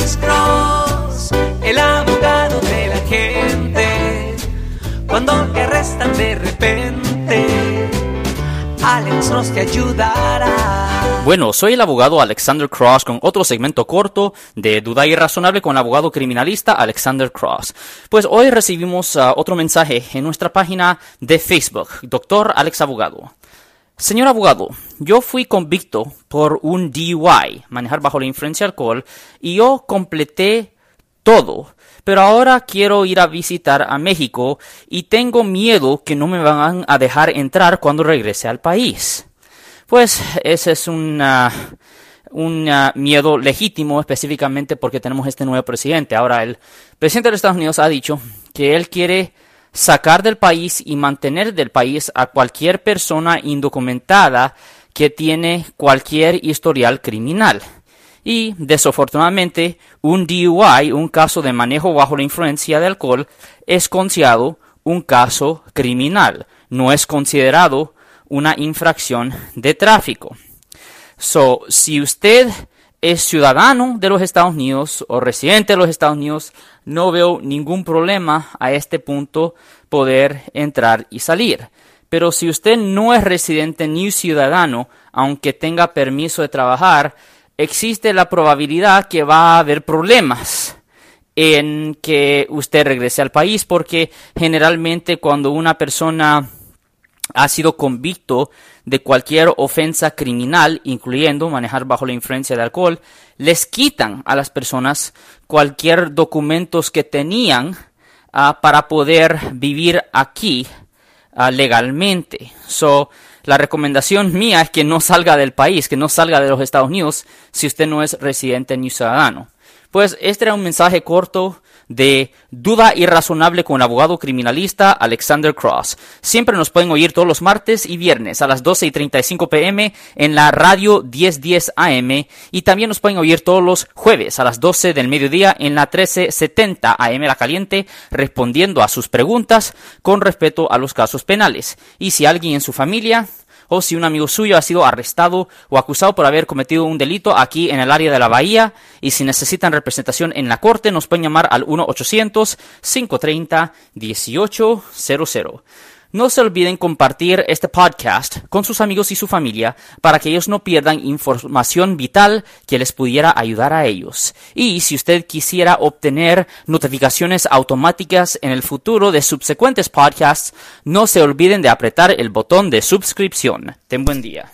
Alex Cross, el abogado de la gente. Cuando te arrestan de repente, Alex Cross te ayudará. Bueno, soy el abogado Alexander Cross con otro segmento corto de Duda Irrazonable con el abogado criminalista Alexander Cross. Pues hoy recibimos uh, otro mensaje en nuestra página de Facebook, Doctor Alex Abogado. Señor abogado, yo fui convicto por un DUI, manejar bajo la influencia de alcohol, y yo completé todo. Pero ahora quiero ir a visitar a México y tengo miedo que no me van a dejar entrar cuando regrese al país. Pues ese es un miedo legítimo específicamente porque tenemos este nuevo presidente. Ahora el presidente de Estados Unidos ha dicho que él quiere sacar del país y mantener del país a cualquier persona indocumentada que tiene cualquier historial criminal. Y desafortunadamente, un DUI, un caso de manejo bajo la influencia de alcohol, es considerado un caso criminal. No es considerado una infracción de tráfico. So, si usted es ciudadano de los Estados Unidos o residente de los Estados Unidos, no veo ningún problema a este punto poder entrar y salir. Pero si usted no es residente ni ciudadano, aunque tenga permiso de trabajar, existe la probabilidad que va a haber problemas en que usted regrese al país, porque generalmente cuando una persona ha sido convicto de cualquier ofensa criminal, incluyendo manejar bajo la influencia de alcohol, les quitan a las personas cualquier documentos que tenían uh, para poder vivir aquí uh, legalmente. So, la recomendación mía es que no salga del país, que no salga de los Estados Unidos si usted no es residente ni ciudadano. Pues este era un mensaje corto de Duda Irrazonable con el abogado criminalista Alexander Cross. Siempre nos pueden oír todos los martes y viernes a las 12 y 35 pm en la radio 1010 AM y también nos pueden oír todos los jueves a las 12 del mediodía en la 1370 AM La Caliente respondiendo a sus preguntas con respecto a los casos penales. Y si alguien en su familia o si un amigo suyo ha sido arrestado o acusado por haber cometido un delito aquí en el área de la Bahía y si necesitan representación en la corte nos pueden llamar al 1-800-530-1800. No se olviden compartir este podcast con sus amigos y su familia para que ellos no pierdan información vital que les pudiera ayudar a ellos. Y si usted quisiera obtener notificaciones automáticas en el futuro de subsecuentes podcasts, no se olviden de apretar el botón de suscripción. Ten buen día.